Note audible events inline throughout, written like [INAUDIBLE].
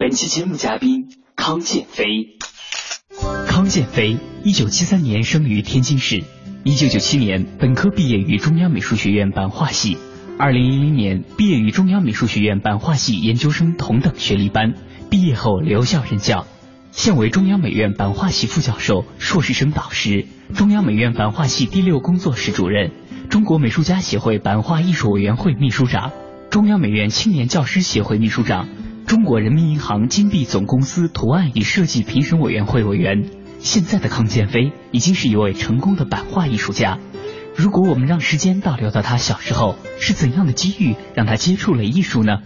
本期节目嘉宾：康建飞。康建飞，一九七三年生于天津市，一九九七年本科毕业于中央美术学院版画系，二零零零年毕业于中央美术学院版画系研究生同等学历班，毕业后留校任教。现为中央美院版画系副教授、硕士生导师，中央美院版画系第六工作室主任，中国美术家协会版画艺术委员会秘书长，中央美院青年教师协会秘书长，中国人民银行金币总公司图案与设计评审委员会委员。现在的康建飞已经是一位成功的版画艺术家。如果我们让时间倒流到他小时候，是怎样的机遇让他接触了艺术呢？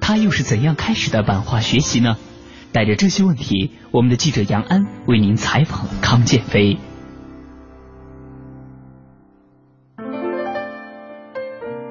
他又是怎样开始的版画学习呢？带着这些问题，我们的记者杨安为您采访康建飞。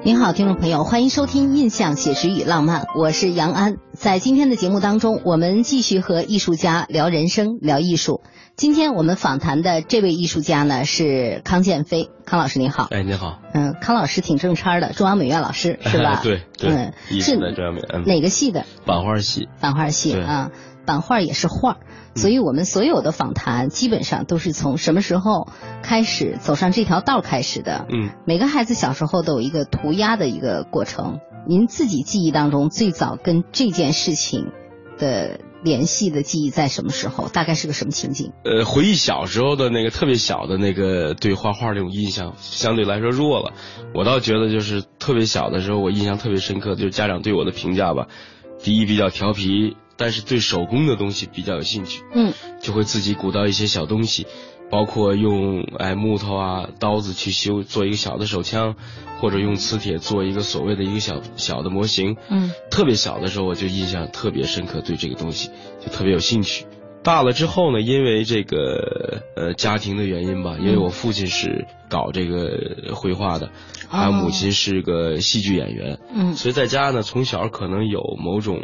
您好，听众朋友，欢迎收听《印象写实与浪漫》，我是杨安。在今天的节目当中，我们继续和艺术家聊人生、聊艺术。今天我们访谈的这位艺术家呢是康建飞，康老师您好。哎，您好。嗯，康老师挺正叉的，[LAUGHS] 中央美院老师是吧？对对。嗯，是中央美院。哪个系的？版画系。版画系啊。版画也是画，所以我们所有的访谈基本上都是从什么时候开始走上这条道开始的。嗯，每个孩子小时候都有一个涂鸦的一个过程。您自己记忆当中最早跟这件事情的联系的记忆在什么时候？大概是个什么情景？呃，回忆小时候的那个特别小的那个对画画这种印象相对来说弱了。我倒觉得就是特别小的时候，我印象特别深刻，就是家长对我的评价吧。第一，比较调皮。但是对手工的东西比较有兴趣，嗯，就会自己鼓捣一些小东西，包括用哎木头啊刀子去修做一个小的手枪，或者用磁铁做一个所谓的一个小小的模型，嗯，特别小的时候我就印象特别深刻，对这个东西就特别有兴趣。大了之后呢，因为这个呃家庭的原因吧，因为我父亲是搞这个绘画的，还有母亲是个戏剧演员，嗯，所以在家呢从小可能有某种。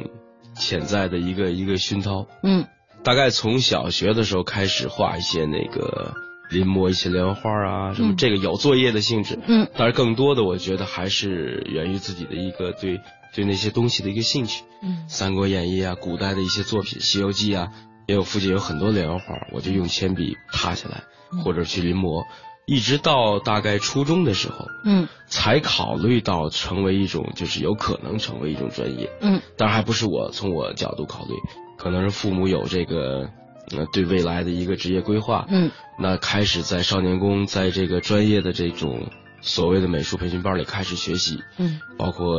潜在的一个一个熏陶，嗯，大概从小学的时候开始画一些那个临摹一些连环画啊，什么这个有作业的性质，嗯，但是更多的我觉得还是源于自己的一个对对那些东西的一个兴趣，嗯，《三国演义》啊，古代的一些作品，《西游记》啊，因为我附近有很多连环画，我就用铅笔踏下来或者去临摹。一直到大概初中的时候，嗯，才考虑到成为一种，就是有可能成为一种专业，嗯，当然还不是我从我角度考虑，可能是父母有这个，呃，对未来的一个职业规划，嗯，那开始在少年宫，在这个专业的这种所谓的美术培训班里开始学习，嗯，包括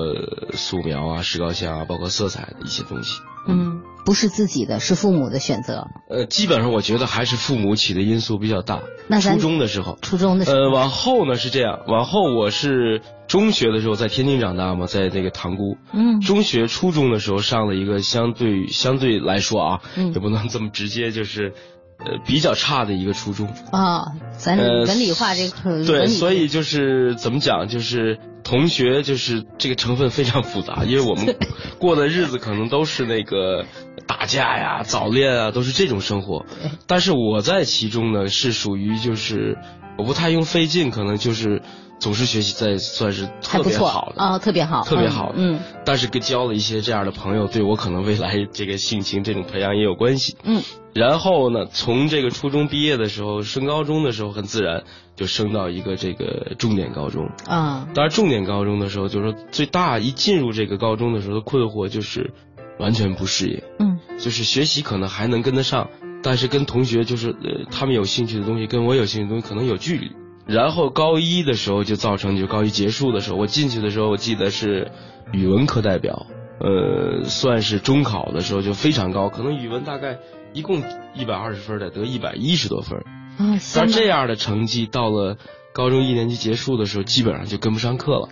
素描啊、石膏像啊，包括色彩的一些东西，嗯。不是自己的，是父母的选择。呃，基本上我觉得还是父母起的因素比较大。那初中的时候，初中的时候，呃，往后呢是这样，往后我是中学的时候在天津长大嘛，在那个塘沽。嗯。中学、初中的时候上了一个相对相对来说啊，嗯，也不能这么直接，就是呃比较差的一个初中。啊，咱文理化这块。对，所以就是怎么讲，就是同学就是这个成分非常复杂，[LAUGHS] 因为我们过的日子可能都是那个打架呀、早恋啊，都是这种生活。但是我在其中呢，是属于就是我不太用费劲，可能就是总是学习在算是特别好的啊，特别好，特别好。嗯，但是跟交了一些这样的朋友，对我可能未来这个性情这种培养也有关系。嗯。然后呢，从这个初中毕业的时候，升高中的时候，很自然就升到一个这个重点高中啊。当然，重点高中的时候，就是说最大一进入这个高中的时候的困惑就是完全不适应。嗯，就是学习可能还能跟得上，但是跟同学就是呃他们有兴趣的东西跟我有兴趣的东西可能有距离。然后高一的时候就造成，就高一结束的时候，我进去的时候，我记得是语文课代表，呃，算是中考的时候就非常高，可能语文大概。一共一百二十分的得一百一十多分，啊，但这样的成绩到了高中一年级结束的时候，基本上就跟不上课了，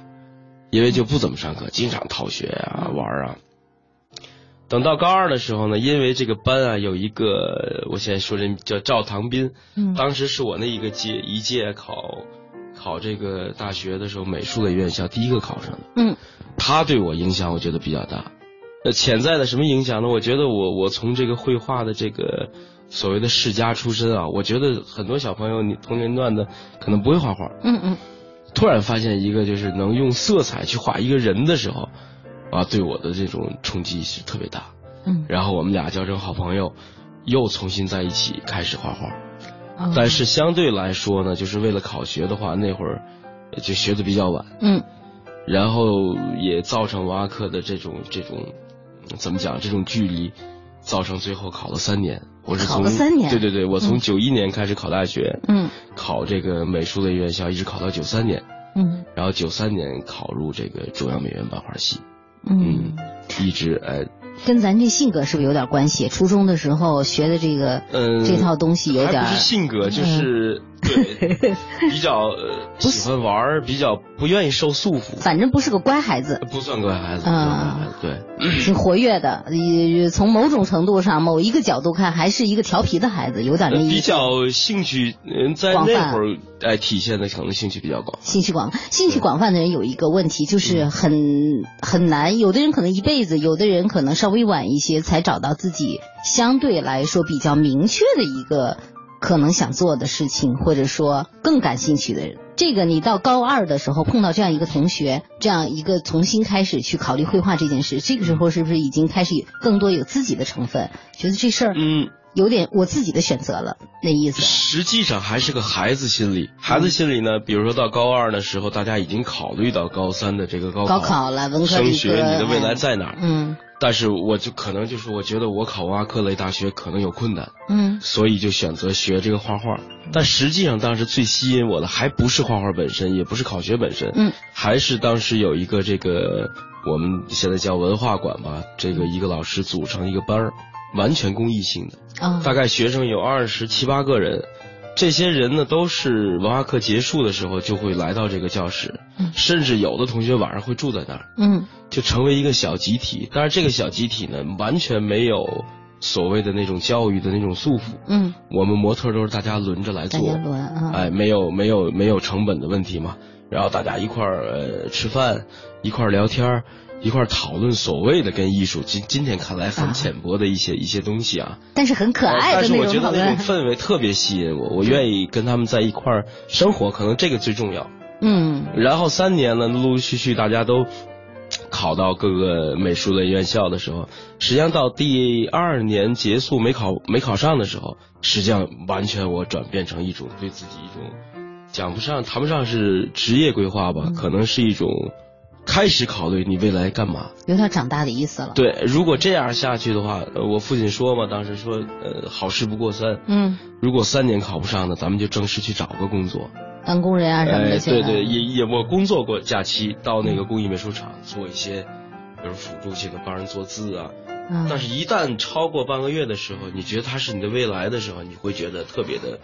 因为就不怎么上课，经常逃学啊玩啊。等到高二的时候呢，因为这个班啊有一个，我现在说这叫赵唐斌，嗯，当时是我那一个届一届考考这个大学的时候，美术类院校第一个考上的，嗯，他对我影响我觉得比较大。那，潜在的什么影响呢？我觉得我我从这个绘画的这个所谓的世家出身啊，我觉得很多小朋友你同年段的可能不会画画，嗯嗯，突然发现一个就是能用色彩去画一个人的时候，啊，对我的这种冲击是特别大，嗯，然后我们俩交成好朋友，又重新在一起开始画画，但是相对来说呢，就是为了考学的话，那会儿就学的比较晚，嗯，然后也造成文化课的这种这种。怎么讲？这种距离，造成最后考了三年。我是从三年，对对对，我从九一年开始考大学，嗯，考这个美术类院校，一直考到九三年，嗯，然后九三年考入这个中央美院版画系，嗯，一直哎。跟咱这性格是不是有点关系？初中的时候学的这个，嗯，这套东西有点，不是性格，就是对，比较 [LAUGHS] 喜欢玩，比较不愿意受束缚。反正不是个乖孩子，不算乖孩子，嗯，对，挺活跃的。也从某种程度上，某一个角度看，还是一个调皮的孩子，有点那意思。比较兴趣，嗯，在那会儿哎体现的可能兴趣比较广。兴趣广，兴趣广泛的人有一个问题，就是很很难。有的人可能一辈子，有的人可能稍微晚一些才找到自己相对来说比较明确的一个可能想做的事情，或者说更感兴趣的人。这个你到高二的时候碰到这样一个同学，这样一个重新开始去考虑绘画这件事，这个时候是不是已经开始更多有自己的成分？觉得这事儿嗯有点我自己的选择了那意思。实际上还是个孩子心理，孩子心理呢，比如说到高二的时候，大家已经考虑到高三的这个高高考了，文科升学，你的未来在哪儿？嗯。但是我就可能就是我觉得我考文化课类大学可能有困难，嗯，所以就选择学这个画画。但实际上当时最吸引我的还不是画画本身，也不是考学本身，嗯，还是当时有一个这个我们现在叫文化馆吧，这个一个老师组成一个班儿，完全公益性的，啊，大概学生有二十七八个人。这些人呢，都是文化课结束的时候就会来到这个教室，甚至有的同学晚上会住在那儿，嗯，就成为一个小集体。但是这个小集体呢，完全没有所谓的那种教育的那种束缚，嗯，我们模特都是大家轮着来做，轮，哎，没有没有没有成本的问题嘛，然后大家一块儿呃吃饭，一块儿聊天儿。一块讨论所谓的跟艺术今今天看来很浅薄的一些一些东西啊，但是很可爱的但是我觉得那种氛围特别吸引我，我愿意跟他们在一块儿生活，可能这个最重要。嗯。然后三年呢，陆陆续续大家都考到各个美术类院校的时候，实际上到第二年结束没考没考上的时候，实际上完全我转变成一种对自己一种讲不上谈不上是职业规划吧，可能是一种。开始考虑你未来干嘛，有点长大的意思了。对，如果这样下去的话，我父亲说嘛，当时说，呃，好事不过三。嗯。如果三年考不上呢，咱们就正式去找个工作，当工人啊什么的。对对，也也我工作过，假期到那个工艺美术厂做一些，比如辅助性的帮人做字啊。嗯。但是，一旦超过半个月的时候，你觉得它是你的未来的时候，你会觉得特别的，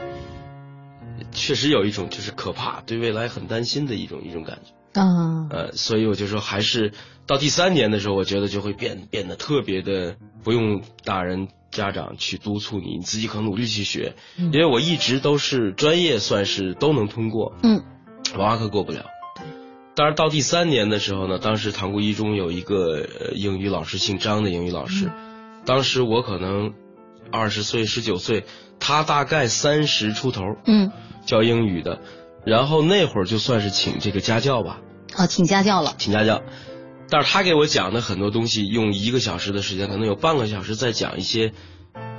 确实有一种就是可怕，对未来很担心的一种一种感觉。啊，呃，所以我就说，还是到第三年的时候，我觉得就会变变得特别的，不用大人家长去督促你，你自己可努力去学。因为我一直都是专业，算是都能通过。嗯，文化课过不了。当然到第三年的时候呢，当时塘沽一中有一个呃英语老师姓张的英语老师，当时我可能二十岁十九岁，他大概三十出头，嗯，教英语的，然后那会儿就算是请这个家教吧，哦，请家教了，请家教，但是他给我讲的很多东西，用一个小时的时间，可能有半个小时在讲一些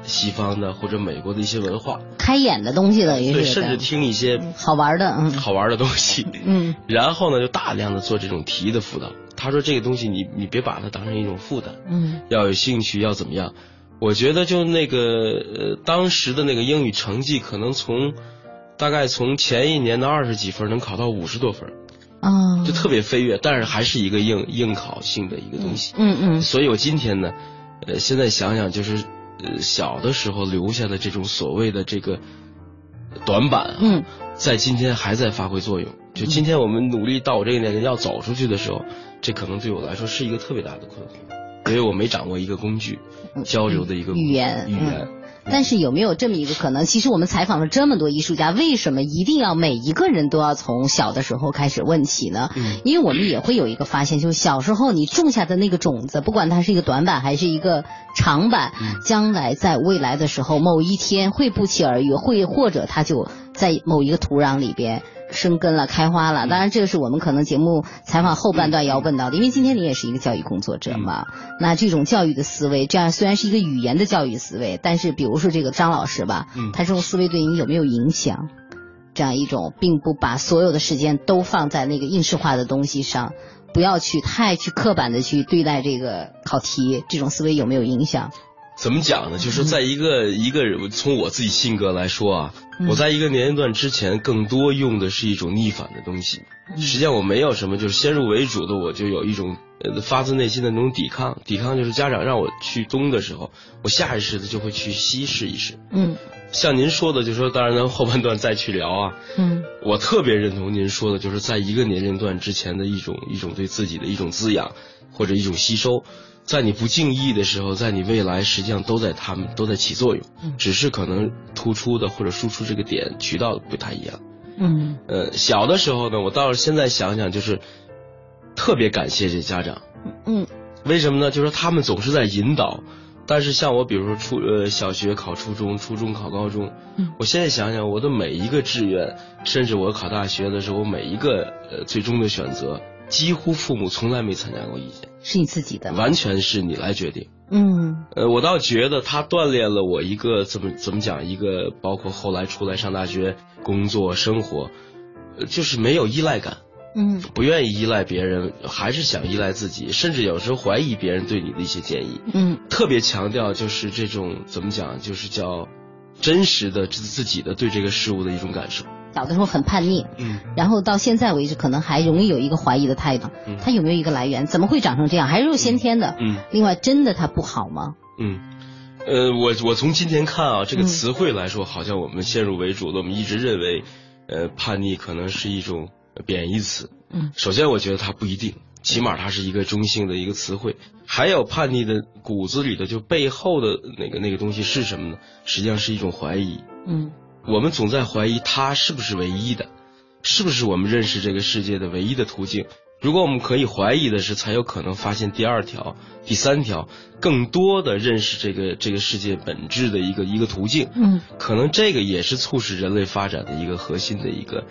西方的或者美国的一些文化，开眼的东西了，也对，甚至听一些好玩的，嗯。好玩的东西，嗯。然后呢，就大量的做这种题的辅导。他说这个东西你你别把它当成一种负担，嗯。要有兴趣，要怎么样？我觉得就那个呃，当时的那个英语成绩，可能从大概从前一年的二十几分能考到五十多分，哦，就特别飞跃，但是还是一个应应考性的一个东西。嗯嗯所以我今天呢，呃，现在想想就是，呃，小的时候留下的这种所谓的这个短板啊，嗯。在今天还在发挥作用。就今天我们努力到我这个年龄要走出去的时候，这可能对我来说是一个特别大的困惑，因为我没掌握一个工具，交流的一个语言语言。但是有没有这么一个可能？其实我们采访了这么多艺术家，为什么一定要每一个人都要从小的时候开始问起呢？嗯因为我们也会有一个发现，就是小时候你种下的那个种子，不管它是一个短板还是一个长板，嗯将来在未来的时候，某一天会不期而遇，会或者它就在某一个土壤里边。生根了，开花了。当然，这个是我们可能节目采访后半段要问到的，因为今天你也是一个教育工作者嘛。那这种教育的思维，这样虽然是一个语言的教育思维，但是比如说这个张老师吧，嗯他这种思维对你有没有影响？这样一种，并不把所有的时间都放在那个应试化的东西上，不要去太去刻板的去对待这个考题，这种思维有没有影响？怎么讲呢？就是，在一个、一个人从我自己性格来说啊，嗯我在一个年龄段之前，更多用的是一种逆反的东西。实际上我没有什么，就是先入为主的，我就有一种呃发自内心的那种抵抗。抵抗就是家长让我去东的时候，我下意识的就会去西试一试。嗯像您说的，就说当然咱后半段再去聊啊。嗯我特别认同您说的，就是在一个年龄段之前的一种一种对自己的一种滋养或者一种吸收，在你不经意的时候，在你未来实际上都在他们都在起作用，只是可能突出的或者输出这个点渠道不太一样。嗯呃，小的时候呢，我倒是现在想想，就是特别感谢这家长，嗯为什么呢？就是他们总是在引导。但是像我，比如说初呃小学考初中，初中考高中，嗯我现在想想，我的每一个志愿，甚至我考大学的时候，我每一个呃最终的选择，几乎父母从来没参加过意见，是你自己的？完全是你来决定。嗯呃，我倒觉得他锻炼了我一个怎么怎么讲，一个包括后来出来上大学、工作、生活，呃就是没有依赖感。嗯不愿意依赖别人，还是想依赖自己，甚至有时候怀疑别人对你的一些建议。嗯特别强调就是这种怎么讲，就是叫真实的自自己的对这个事物的一种感受。小的时候很叛逆，嗯，然后到现在为止，可能还容易有一个怀疑的态度嗯。他有没有一个来源？怎么会长成这样？还是有先天的？嗯另外，真的他不好吗？嗯，呃，我我从今天看啊，这个嗯词汇来说，好像我们先入为主的，我们一直认为，呃，叛逆可能是一种贬义词。嗯首先，我觉得它不一定，起码它是一个中性的一个词汇。还有叛逆的骨子里的，就背后的那个那个东西是什么呢？实际上是一种怀疑。嗯我们总在怀疑它是不是唯一的，是不是我们认识这个世界的唯一的途径。如果我们可以怀疑的是，才有可能发现第二条、第三条，更多的认识这个这个世界本质的一个一个途径。嗯可能这个也是促使人类发展的一个核心的一个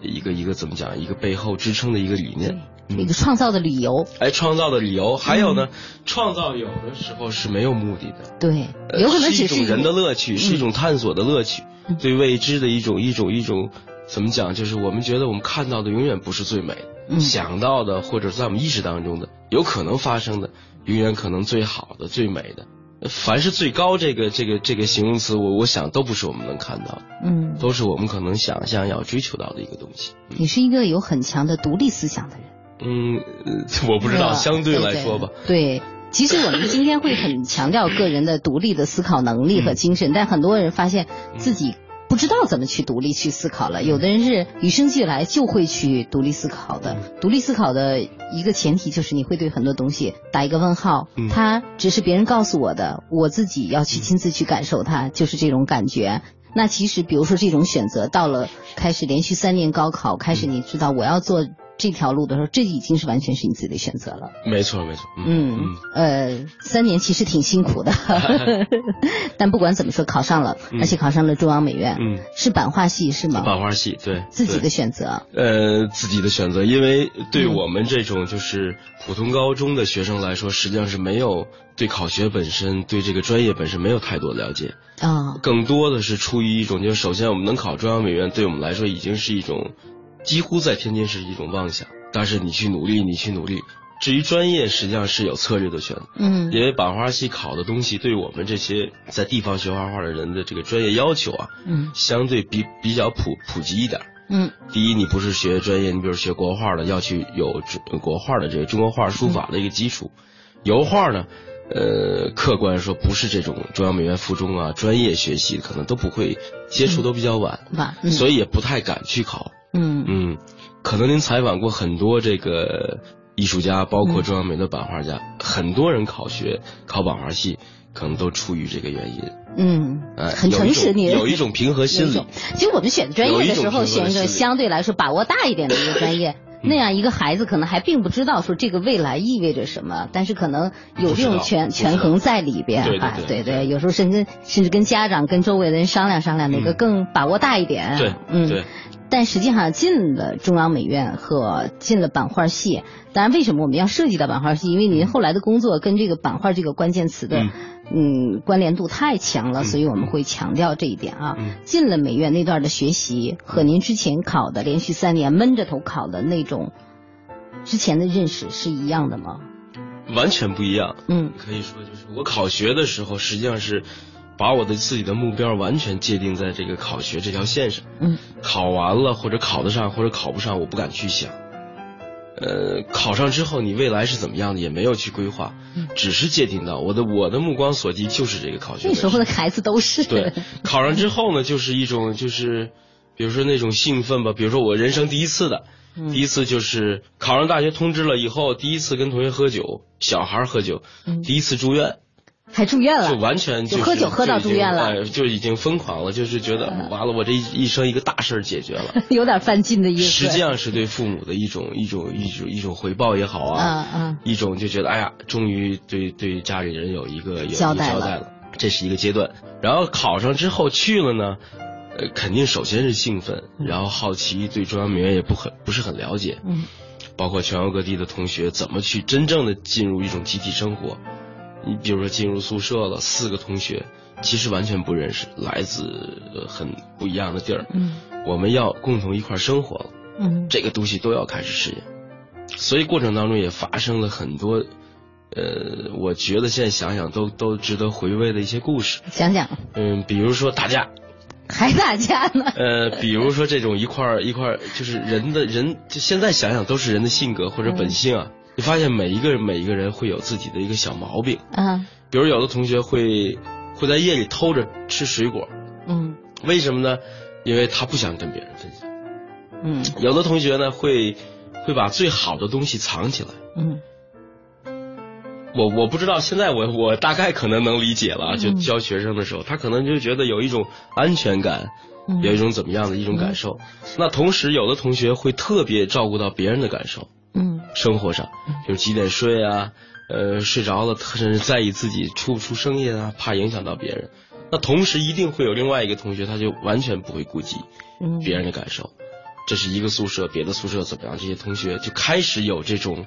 一个一个怎么讲，一个背后支撑的一个理念。一个创造的理由。哎，创造的理由，还有嗯呢，创造有的时候是没有目的的。对，呃有可能是一种人的乐趣，是一种探索的乐趣，嗯对未知的一种一种一种怎么讲？就是我们觉得我们看到的永远不是最美的，嗯想到的或者在我们意识当中的有可能发生的，永远可能最好的、最美的。呃凡是最高这个这个这个形容词，我我想都不是我们能看到的，嗯，都是我们可能想象要追求到的一个东西。你是一个有很强的独立思想的人。嗯，呃 [LAUGHS] 我不知道，相对来说吧，对。对其实我们今天会很强调个人的独立的思考能力和精神，但很多人发现自己不知道怎么去独立去思考了。有的人是与生俱来就会去独立思考的。独立思考的一个前提就是你会对很多东西打一个问号，嗯它只是别人告诉我的，我自己要去亲自去感受它，就是这种感觉。那其实，比如说这种选择，到了开始连续三年高考，开始你知道我要做这条路的时候，这已经是完全是你自己的选择了。没错，没错。嗯嗯，呃，三年其实挺辛苦的，[LAUGHS] 但不管怎么说，考上了，而且考上了中央美院，嗯，是版画系是吗？版画系，对，自己的选择。呃，自己的选择，因为对我们这种就是普通高中的学生来说，实际上是没有对考学本身、对这个专业本身没有太多了解啊，更多的是出于一种，就是首先我们能考中央美院，对我们来说已经是一种。几乎在天津是一种妄想，但是你去努力，你去努力。至于专业，实际上是有策略的选择。嗯，因为版画系考的东西，对我们这些在地方学画画的人的这个专业要求啊，嗯，相对比比较普普及一点。嗯，第一，你不是学专业，你比如学国画的，要去有国画的这个中国画书法的一个基础。油画呢，呃，客观说不是这种中央美院附中啊专业学习，可能都不会接触，都比较晚，晚，所以也不太敢去考。嗯嗯，可能您采访过很多这个艺术家，包括中央美的版画家，很多人考学考版画系，可能都出于这个原因。嗯，哎，很诚实，你有一种平和心理。其实我们选专业的时候，选一个相对来说把握大一点的一个专业，那样一个孩子可能还并不知道说这个未来意味着什么，但是可能有这种权权衡在里边。哎，对对，有时候甚至甚至跟家长、跟周围的人商量商量，哪个更把握大一点。对，嗯，对。但实际上进了中央美院和进了版画系，当然为什么我们要涉及到版画系？因为您后来的工作跟这个版画这个关键词的嗯关联度太强了，所以我们会强调这一点啊。进了美院那段的学习和您之前考的连续三年闷着头考的那种之前的认识是一样的吗？完全不一样。嗯，可以说就是我考学的时候实际上是。把我的自己的目标完全界定在这个考学这条线上，嗯，考完了或者考得上或者考不上，我不敢去想。呃，考上之后你未来是怎么样的，也没有去规划，只是界定到我的我的目光所及就是这个考学。那时候的孩子都是对，考上之后呢，就是一种就是，比如说那种兴奋吧，比如说我人生第一次的，第一次就是考上大学通知了以后，第一次跟同学喝酒，小孩喝酒，第一次住院。还住院了，就完全就喝酒喝到住院了，就已经疯狂了，就是觉得完了，我这一一生一个大事解决了，[LAUGHS] 有点犯劲的意思。实际上是对父母的一种一种一种一种回报也好啊，嗯嗯，一种就觉得哎呀，终于对对家里人有一个有交代了，这是一个阶段。然后考上之后去了呢，呃，肯定首先是兴奋，然后好奇，对中央美院也不很不是很了解，嗯，包括全国各地的同学怎么去真正的进入一种集体生活。你比如说进入宿舍了，四个同学其实完全不认识，来自很不一样的地儿。嗯，我们要共同一块生活了。嗯，这个东西都要开始适应，所以过程当中也发生了很多，呃，我觉得现在想想都都值得回味的一些故事。讲讲。嗯，比如说打架，[LAUGHS] 还打架呢？呃，比如说这种一块一块，就是人的人，就现在想想都是人的性格或者本性啊。你发现每一个人每一个人会有自己的一个小毛病，嗯，比如有的同学会会在夜里偷着吃水果，嗯，为什么呢？因为他不想跟别人分享，嗯，有的同学呢会会把最好的东西藏起来，嗯，我我不知道，现在我我大概可能能理解了，就教学生的时候，他可能就觉得有一种安全感，有一种怎么样的一种感受。那同时，有的同学会特别照顾到别人的感受。嗯，生活上，就是几点睡啊，呃，睡着了，甚至在意自己出不出声音啊，怕影响到别人。那同时一定会有另外一个同学，他就完全不会顾及别人的感受。这是一个宿舍，别的宿舍怎么样？这些同学就开始有这种，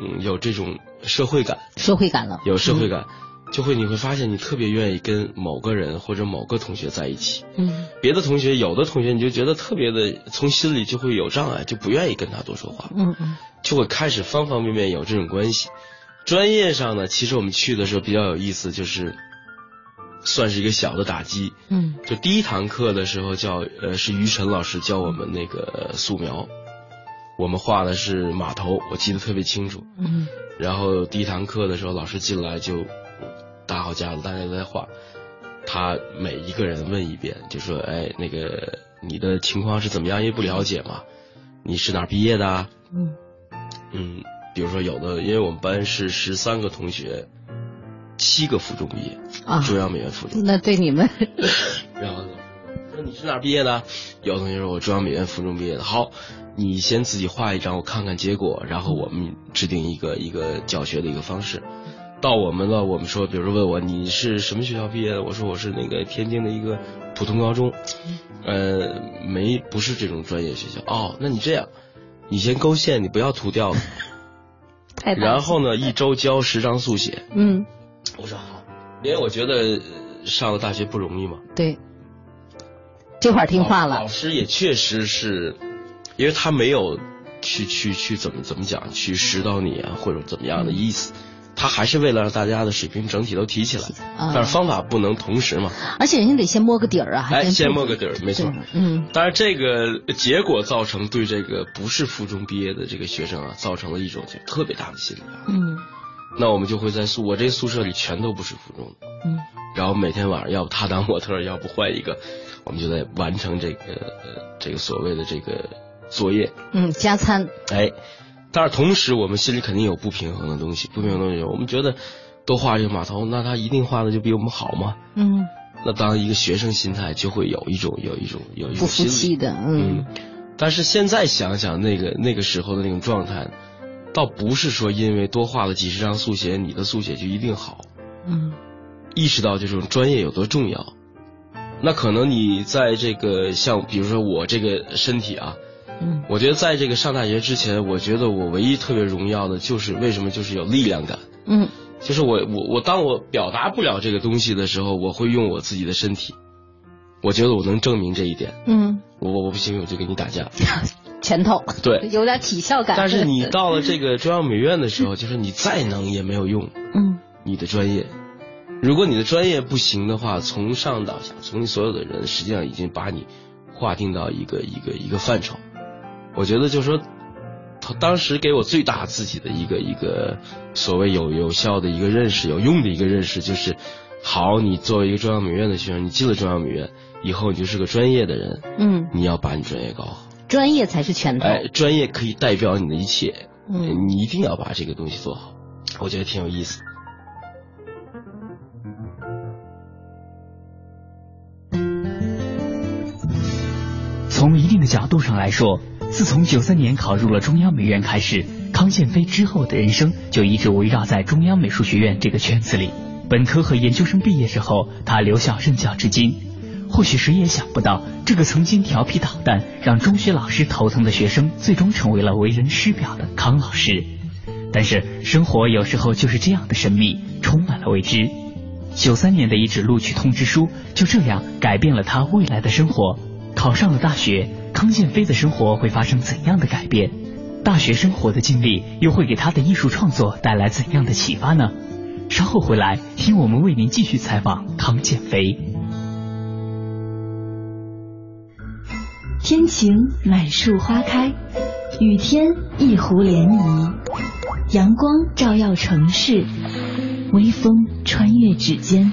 嗯，有这种社会感，社会感了，有社会感。就会你会发现，你特别愿意跟某个人或者某个同学在一起。嗯，别的同学有的同学你就觉得特别的，从心里就会有障碍，就不愿意跟他多说话。嗯嗯，就会开始方方面面有这种关系。专业上呢，其实我们去的时候比较有意思，就是算是一个小的打击。嗯，就第一堂课的时候叫呃是于晨老师教我们那个素描，我们画的是码头，我记得特别清楚。嗯，然后第一堂课的时候，老师进来就。搭好架子，大家都在画。他每一个人问一遍，就说：“哎，那个你的情况是怎么样？因为不了解嘛。你是哪毕业的？嗯嗯，比如说有的，因为我们班是十三个同学，七个附中毕业啊，中央美院附中。那对你们，[LAUGHS] 然后说你是哪毕业的？有同学说我中央美院附中毕业的。好，你先自己画一张，我看看结果，然后我们制定一个一个教学的一个方式。到我们了，我们说，比如说问我你是什么学校毕业的，我说我是那个天津的一个普通高中，呃，没不是这种专业学校。哦，那你这样，你先勾线，你不要涂掉了。[LAUGHS] 然后呢，一周交十张速写。嗯，我说好，因为我觉得上了大学不容易嘛。对，这会儿听话了。老师也确实是，因为他没有去去去怎么怎么讲，去指导你啊，或者怎么样的意思。他还是为了让大家的水平整体都提起来，但是方法不能同时嘛。而且人家得先摸个底儿啊，哎，先摸个底儿，没错。嗯。但是这个结果造成对这个不是附中毕业的这个学生啊，造成了一种就特别大的心理压力。嗯。那我们就会在宿我这宿舍里全都不是附中的。嗯。然后每天晚上要不他当模特，要不换一个，我们就在完成这个这个所谓的这个作业。嗯，加餐。哎。但是同时，我们心里肯定有不平衡的东西，不平衡的东西，我们觉得都画这个码头，那他一定画的就比我们好吗？嗯。那当一个学生心态就会有一种有一种有一种不服气的，嗯。但是现在想想，那个那个时候的那种状态，倒不是说因为多画了几十张速写，你的速写就一定好。嗯。意识到这种专业有多重要，那可能你在这个像比如说我这个身体啊。嗯，我觉得在这个上大学之前，我觉得我唯一特别荣耀的就是为什么就是有力量感。嗯，就是我我我当我表达不了这个东西的时候，我会用我自己的身体，我觉得我能证明这一点。嗯，我我不行我就跟你打架，[LAUGHS] 拳头，对，有点体校感。但是你到了这个中央美院的时候，[LAUGHS] 就是你再能也没有用。嗯，你的专业，如果你的专业不行的话，从上到下，从你所有的人，实际上已经把你划定到一个一个一个范畴。我觉得就是说，他当时给我最大自己的一个一个所谓有有效的一个认识，有用的一个认识，就是好，你作为一个中央美院的学生，你进了中央美院以后，你就是个专业的人，嗯，你要把你专业搞好，专业才是全哎，专业可以代表你的一切，嗯，你一定要把这个东西做好，我觉得挺有意思。从一定的角度上来说。自从九三年考入了中央美院开始，康建飞之后的人生就一直围绕在中央美术学院这个圈子里。本科和研究生毕业之后，他留校任教至今。或许谁也想不到，这个曾经调皮捣蛋、让中学老师头疼的学生，最终成为了为人师表的康老师。但是生活有时候就是这样的神秘，充满了未知。九三年的一纸录取通知书，就这样改变了他未来的生活。考上了大学。康建飞的生活会发生怎样的改变？大学生活的经历又会给他的艺术创作带来怎样的启发呢？稍后回来听我们为您继续采访康建飞。天晴满树花开，雨天一湖涟漪，阳光照耀城市，微风穿越指尖。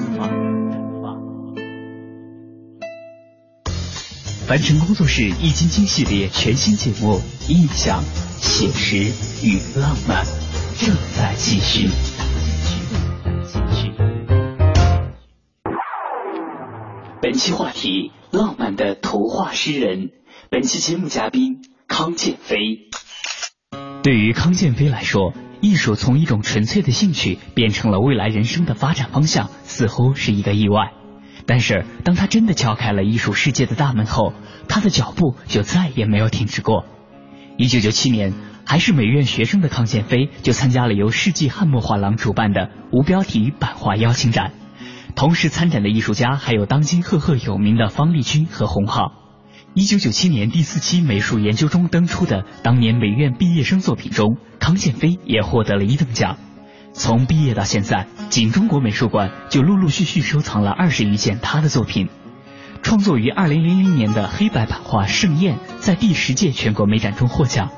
凡尘工作室易筋经系列全新节目《印象、写实与浪漫》正在继续。本期话题：浪漫的图画诗人。本期节目嘉宾：康建飞。对于康建飞来说，艺术从一种纯粹的兴趣变成了未来人生的发展方向，似乎是一个意外。但是，当他真的敲开了艺术世界的大门后，他的脚步就再也没有停止过。一九九七年，还是美院学生的康建飞就参加了由世纪汉墨画廊主办的无标题版画邀请展。同时参展的艺术家还有当今赫赫有名的方力钧和洪浩。一九九七年第四期美术研究中登出的当年美院毕业生作品中，康建飞也获得了一等奖。从毕业到现在，仅中国美术馆就陆陆续续收藏了二十余件他的作品。创作于二零零零年的黑白版画《盛宴》在第十届全国美展中获奖。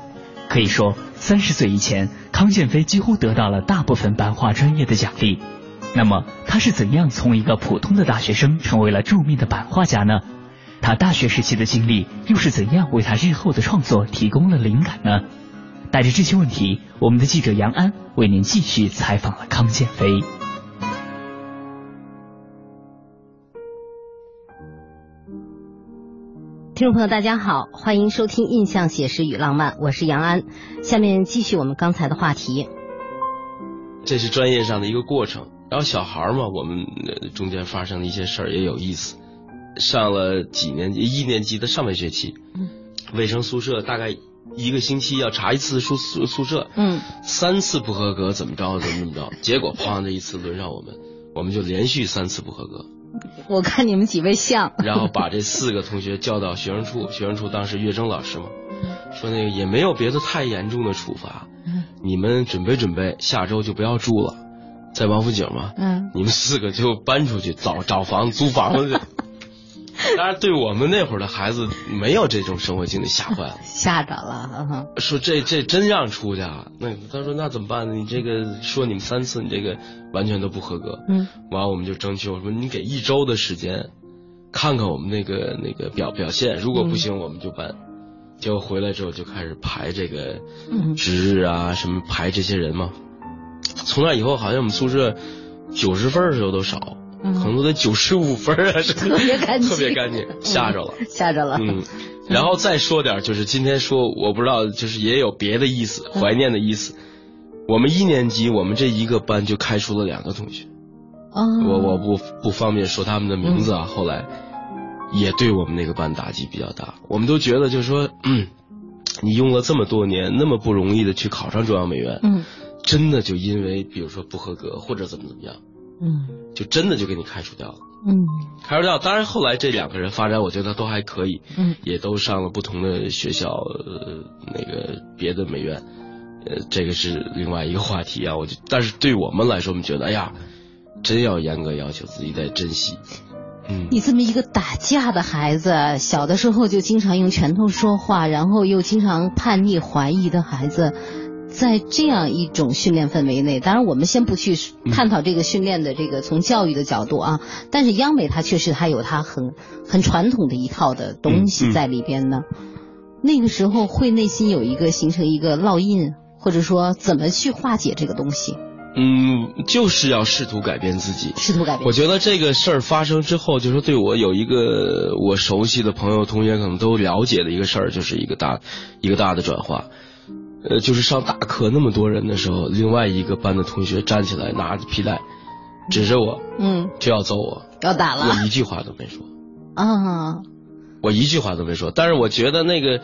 可以说，三十岁以前，康建飞几乎得到了大部分版画专业的奖励。那么，他是怎样从一个普通的大学生成为了著名的版画家呢？他大学时期的经历又是怎样为他日后的创作提供了灵感呢？带着这些问题，我们的记者杨安为您继续采访了康建飞。听众朋友，大家好，欢迎收听《印象写实与浪漫》，我是杨安。下面继续我们刚才的话题。这是专业上的一个过程，然后小孩嘛，我们中间发生的一些事儿也有意思。上了几年级？一年级的上半学期，嗯，卫生宿舍大概一个星期要查一次宿宿宿舍，嗯，三次不合格怎么着？怎么怎么着，结果碰上这一次轮上我们，我们就连续三次不合格。我看你们几位像，[LAUGHS] 然后把这四个同学叫到学生处，学生处当时岳征老师嘛，说那个也没有别的太严重的处罚，你们准备准备，下周就不要住了，在王府井嘛，嗯，你们四个就搬出去找找房租房子。去。[LAUGHS] 当然，对我们那会儿的孩子没有这种生活经历，吓坏了，[LAUGHS] 吓着了。说这这真让出去啊？那他说那怎么办呢？你这个说你们三次，你这个完全都不合格。嗯，完我们就争取我说你给一周的时间，看看我们那个那个表表现，如果不行我们就搬。结果回来之后就开始排这个值日啊，什么排这些人嘛。从那以后，好像我们宿舍九十分的时候都少。可能都得九十五分啊，[LAUGHS] 特别干净，特别干净，吓着了，吓着了。嗯，然后再说点，就是今天说，我不知道，就是也有别的意思，怀念的意思。我们一年级，我们这一个班就开除了两个同学。哦，我我不不方便说他们的名字啊。后来也对我们那个班打击比较大。我们都觉得，就是说，嗯，你用了这么多年，那么不容易的去考上中央美院，嗯，真的就因为比如说不合格或者怎么怎么样。嗯，就真的就给你开除掉了。嗯，开除掉。当然后来这两个人发展，我觉得都还可以。嗯，也都上了不同的学校，呃，那个别的美院。呃，这个是另外一个话题啊。我就，但是对我们来说，我们觉得，哎呀，真要严格要求自己，得珍惜。嗯，你这么一个打架的孩子，小的时候就经常用拳头说话，然后又经常叛逆怀疑的孩子。在这样一种训练氛围内，当然我们先不去探讨这个训练的这个从教育的角度啊，但是央美它确实它有它很很传统的一套的东西在里边呢。那个时候会内心有一个形成一个烙印，或者说怎么去化解这个东西？嗯，就是要试图改变自己，试图改变。我觉得这个事儿发生之后，就说对我有一个我熟悉的朋友、同学可能都了解的一个事儿，就是一个大一个大的转化。呃，就是上大课那么多人的时候，另外一个班的同学站起来拿着皮带，指着我，嗯，就要揍我，要打了，我一句话都没说，啊，我一句话都没说。但是我觉得那个，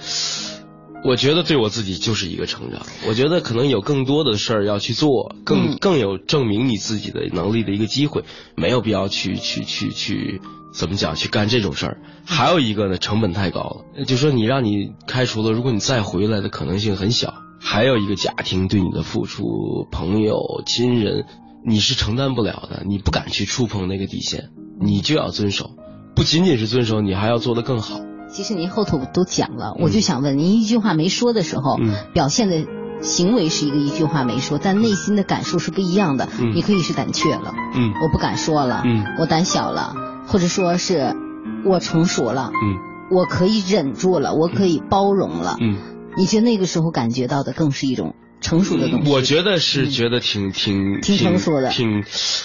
我觉得对我自己就是一个成长。我觉得可能有更多的事儿要去做，更更有证明你自己的能力的一个机会，没有必要去去去去怎么讲去干这种事儿。还有一个呢，成本太高了，就说你让你开除了，如果你再回来的可能性很小。还有一个家庭对你的付出，朋友、亲人，你是承担不了的，你不敢去触碰那个底线，你就要遵守，不仅仅是遵守，你还要做得更好。其实您后头都讲了，我就想问您，一句话没说的时候，表现的行为是一个一句话没说，但内心的感受是不一样的。你可以是胆怯了，嗯，我不敢说了，嗯，我胆小了，或者说是我成熟了，嗯，我可以忍住了，我可以包容了，嗯。你觉得那个时候感觉到的更是一种成熟的东西？我觉得是觉得挺挺挺成熟的，挺，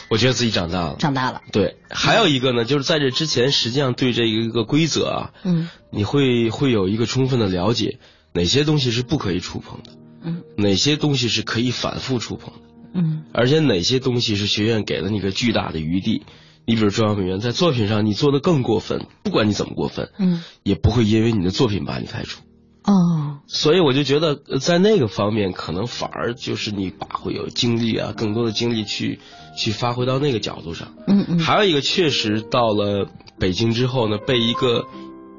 我觉得自己长大了，长大了。对，还有一个呢，就是在这之前，实际上对这一个规则啊，嗯，你会会有一个充分的了解，哪些东西是不可以触碰的，嗯，哪些东西是可以反复触碰的，嗯，而且哪些东西是学院给了你个巨大的余地。你比如中央美院在作品上你做的更过分，不管你怎么过分，嗯，也不会因为你的作品把你开除。哦，所以我就觉得在那个方面，可能反而就是你把会有精力啊，更多的精力去去发挥到那个角度上。嗯嗯。还有一个，确实到了北京之后呢，被一个，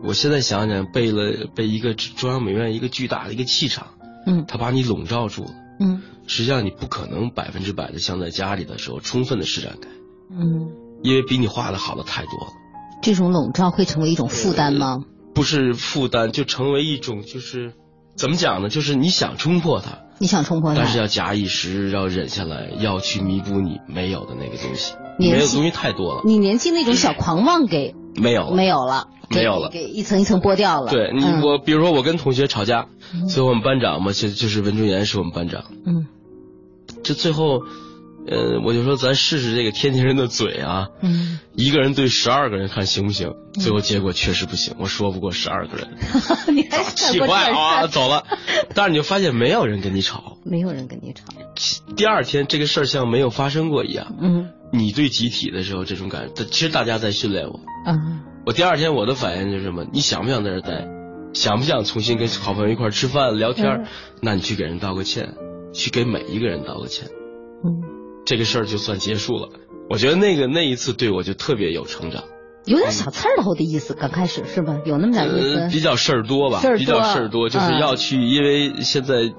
我现在想想，被了被一个中央美院一个巨大的一个气场，嗯，他把你笼罩住了，嗯，实际上你不可能百分之百的像在家里的时候充分的施展开，嗯，因为比你画的好的太多了。这种笼罩会成为一种负担吗？不是负担，就成为一种就是怎么讲呢？就是你想冲破它，你想冲破它，但是要假以时日，要忍下来，要去弥补你没有的那个东西。年纪没有东西太多了，你年轻那种小狂妄给没有了。没有了，没有了。给一层一层剥掉了。对你，嗯。我比如说我跟同学吵架，最后我们班长嘛，就就是文忠言是我们班长，嗯。这最后，呃，我就说咱试试这个天津人的嘴啊，嗯，一个人对十二个人看行不行？最后结果确实不行，我说不过十二个人，[LAUGHS] 你还是气坏啊，走了。但是你就发现没有人跟你吵，没有人跟你吵。第二天这个事儿像没有发生过一样。嗯你对集体的时候这种感觉，其实大家在训练我。嗯我第二天我的反应就是什么？你想不想在这待？想不想重新跟好朋友一块吃饭聊天？嗯那你去给人道个歉，去给每一个人道个歉，嗯，这个事儿就算结束了。我觉得那个那一次对我就特别有成长，有点小刺儿头的意思，刚开始是吧？有那么点意呃，比。较事儿多吧，事儿多比较事儿多，就是嗯要去，因为现在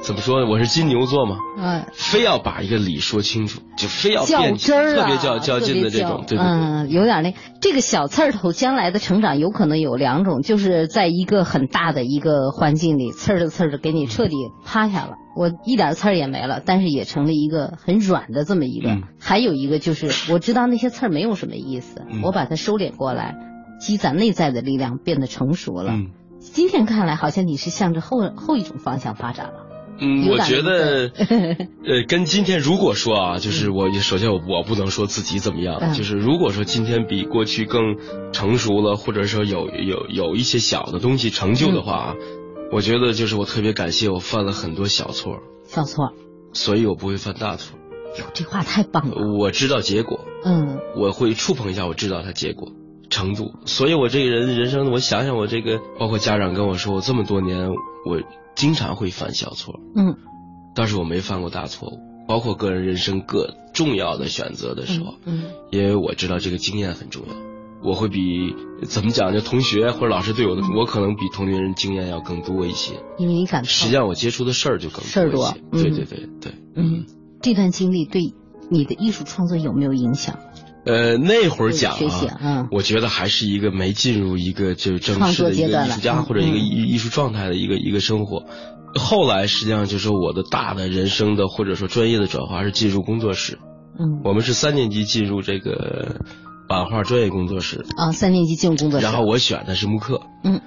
怎么说呢？我是金牛座嘛，嗯，非要把一个理说清楚，就非要较辩真儿啊，特别较较劲的这种，对对对。嗯，有点那这个小刺儿头，将来的成长有可能有两种，就是在一个很大的一个环境里，刺儿的刺儿的给你彻底趴下了，我一点刺儿也没了，但是也成了一个很软的这么一个。嗯还有一个就是我知道那些刺儿没有什么意思，嗯我把它收敛过来，积攒内在的力量，变得成熟了。嗯今天看来，好像你是向着后后一种方向发展了。嗯，我觉得，[LAUGHS] 呃，跟今天如果说啊，就是我首先我我不能说自己怎么样，嗯。就是如果说今天比过去更成熟了，或者说有有有一些小的东西成就的话啊，我觉得就是我特别感谢我犯了很多小错，小错，所以我不会犯大错。哟，这话太棒了。我知道结果，嗯。我会触碰一下，我知道它结果程度，所以我这个人人生，我想想我这个，包括家长跟我说，我这么多年我经常会犯小错，嗯。但是我没犯过大错误，包括个人人生各重要的选择的时候，嗯因为我知道这个经验很重要，我会比怎么讲，就同学或者老师对我的，我可能比同龄人经验要更多一些，因为你感受实际上我接触的事儿就更事儿多多一些，嗯。对对对对，嗯，这段经历对你的艺术创作有没有影响？呃，那会儿讲啊，嗯我觉得还是一个没进入一个就是正式的一个艺术家嗯或者一个嗯艺艺术状态的一个一个生活。后来实际上就是我的大的人生的或者说专业的转化是进入工作室，嗯。我们是三年级进入这个版画专业工作室，啊，三年级进入工作室，然后我选的是木刻，嗯。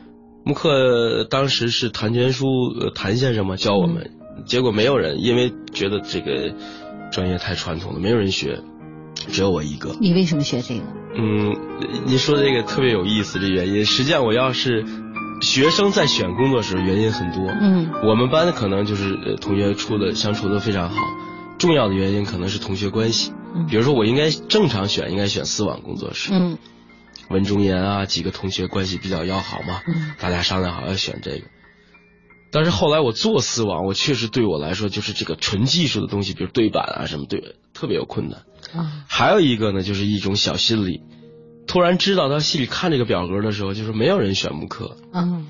木刻当时是谭全书呃谭先生嘛教我们，嗯。结果没有人，因为觉得这个专业太传统了，没有人学，只有我一个。你为什么学这个？嗯，您说的这个特别有意思，这原因实际上我要是学生在选工作室，原因很多。嗯我们班可能就是呃同学处的相处的非常好，重要的原因可能是同学关系。嗯比如说我应该正常选，应该选丝网工作室。嗯文中言啊，几个同学关系比较要好嘛，嗯大家商量好要选这个。但是后来我做丝网，我确实对我来说就是这个纯技术的东西，比如对板啊什么，对特别有困难。啊还有一个呢，就是一种小心理，突然知道到系里看这个表格的时候，就是没有人选木刻。嗯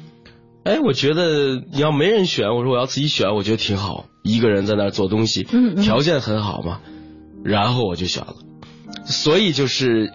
哎，我觉得你要没人选，我说我要自己选，我觉得挺好，一个人在那儿做东西，条件很好嘛，然后我就选了。所以就是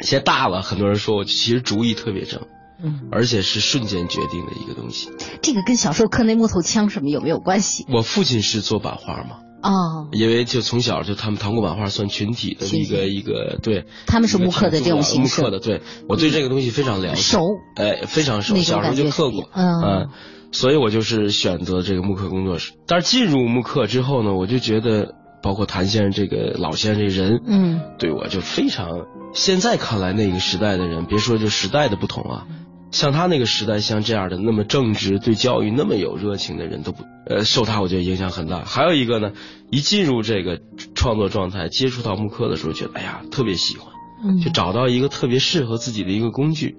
现在大了，很多人说我其实主意特别正，嗯，而且是瞬间决定的一个东西。这个跟小时候刻那木头枪什么有没有关系？我父亲是做版画嘛，哦，因为就从小就他们糖果版画算群体的一个一个对，他们是木刻的这种形式。木刻的，对。我对这个东西非常了解，熟。哎，非常熟，小时候就刻过，嗯。所以我就是选择这个木刻工作室。但是进入木刻之后呢，我就觉得，包括谭先生这个老先生这人，嗯。对我就非常，现在看来那个时代的人，别说就时代的不同啊，像他那个时代，像这样的那么正直、对教育那么有热情的人都不，呃，受他我觉得影响很大。还有一个呢，一进入这个创作状态，接触到木刻的时候，觉得哎呀特别喜欢，嗯，就找到一个特别适合自己的一个工具，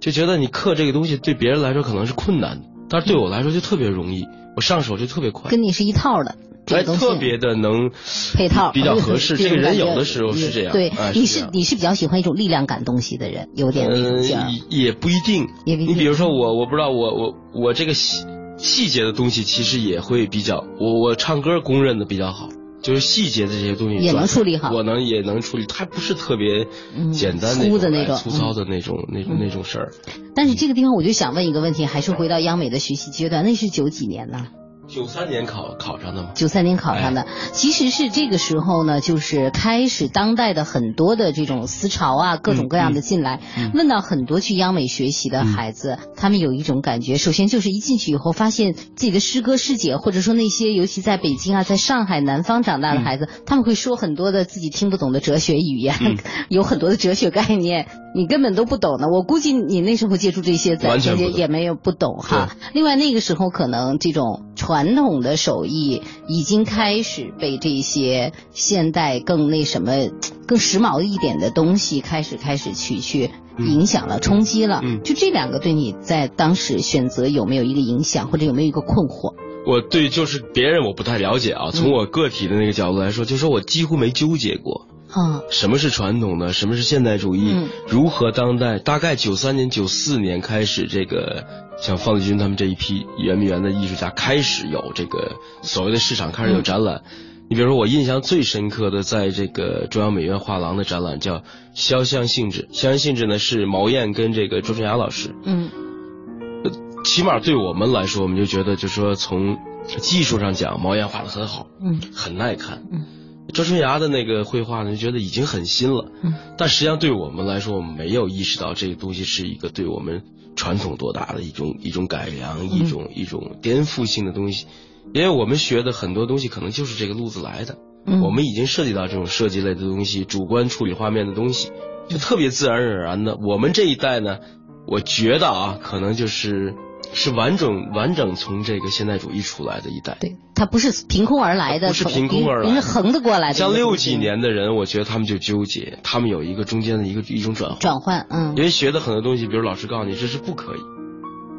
就觉得你刻这个东西对别人来说可能是困难的，但是对我来说就特别容易，我上手就特别快。跟你是一套的，这哎，个东西特别的能配套比较合适。[LAUGHS] 这个人有的时时候是这样，对，哎你是你是比较喜欢一种力量感东西的人，有点那种劲儿呃，也也不一定。也不一定你比如说我，我不知道我我我这个细细节的东西其实也会比较，我我唱歌公认的比较好。就是细节的这些东西也能处理好，我能也能处理，它不是特别简单粗的那种、粗糙的那种、那种、那种事儿。但是这个地方我就想问一个问题，还是回到央美的学习阶段，那是九几年呢？九三年考考上的吗？九三年考上的，其实是这个时候呢，就是开始当代的很多的这种思潮啊，各种各样的进来。问到很多去央美学习的孩子，他们有一种感觉，首先就是一进去以后，发现自己的师哥师姐，或者说那些尤其在北京啊，在上海、南方长大的孩子，他们会说很多的自己听不懂的哲学语言，[LAUGHS] 有很多的哲学概念，你根本都不懂的。我估计你那时候接触这些，在也没有不懂哈。另外那个时候可能这种传。传统的手艺已经开始被这些现代更那什么、更时髦一点的东西开始开始去去影响了、冲击了。就这两个对你在当时选择有没有一个影响，或者有没有一个困惑？我对就是别人我不太了解啊，从我个体的那个角度来说，就说我几乎没纠结过。啊，什么是传统的？什么是现代主义？如何当代？大概九三年、九四年开始这个。像方子军他们这一批圆明园的艺术家开始有这个所谓的市场，开始有展览。你比如说，我印象最深刻的，在这个中央美院画廊的展览叫《肖像性质》，肖像性质呢是毛燕跟这个周春芽老师。嗯，起码对我们来说，我们就觉得，就说从技术上讲，毛燕画的很好，嗯，很耐看。嗯，周春芽的那个绘画呢，就觉得已经很新了。嗯，但实际上对我们来说，我们没有意识到这个东西是一个对我们。传统多大的一种一种改良，一种一种颠覆性的东西，因为我们学的很多东西可能就是这个路子来的。嗯，我们已经涉及到这种设计类的东西，主观处理画面的东西，就特别自然而然的。我们这一代呢，我觉得啊，可能就是。是完整完整从这个现代主义出来的一代，对，他不是凭空而来的，不是凭空而来，是横着过来的。像六几年的人，我觉得他们就纠结，他们有一个中间的一个一种转换，转换，嗯，因为学的很多东西，比如老师告诉你这是不可以，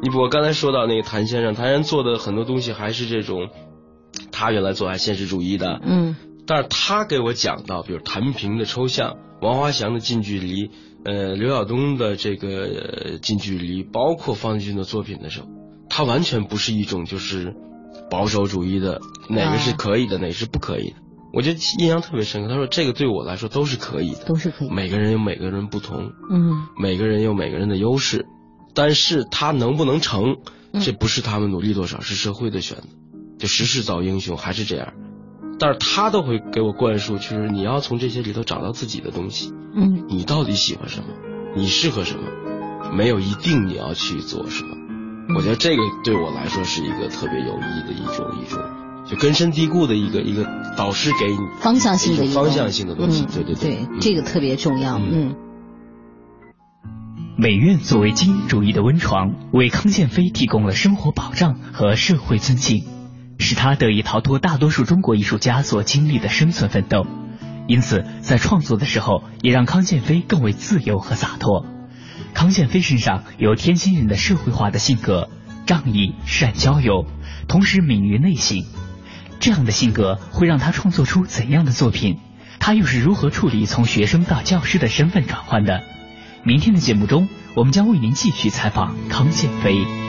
你我刚才说到那个谭先生，谭先生做的很多东西还是这种，他原来做还现实主义的，嗯，但是他给我讲到，比如谭平的抽象，王华祥的近距离。呃，刘晓东的这个近距离，包括方进军的作品的时候，他完全不是一种就是保守主义的，哪个是可以的，哪个是不可以的。我觉得印象特别深刻。他说这个对我来说都是可以的，都是可以。每个人有每个人不同，嗯，每个人有每个人的优势，但是他能不能成，这不是他们努力多少，是社会的选择。就时势造英雄，还是这样。但是他都会给我灌输，就是你要从这些里头找到自己的东西。嗯，你到底喜欢什么？你适合什么？没有一定你要去做什么。我觉得这个对我来说是一个特别有意义的一种一种，就根深蒂固的一个一个导师给你方向性的一方向性的东西。对对对，这个特别重要。嗯。美院作为精英主义的温床，为康健飞提供了生活保障和社会尊敬。使他得以逃脱大多数中国艺术家所经历的生存奋斗，因此在创作的时候也让康建飞更为自由和洒脱。康建飞身上有天津人的社会化的性格，仗义、善交友，同时敏于内省。这样的性格会让他创作出怎样的作品？他又是如何处理从学生到教师的身份转换的？明天的节目中，我们将为您继续采访康建飞。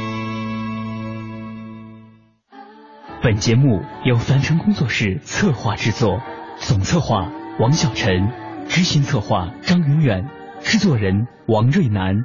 本节目由樊城工作室策划制作，总策划王小晨，执行策划张永远，制作人王瑞南，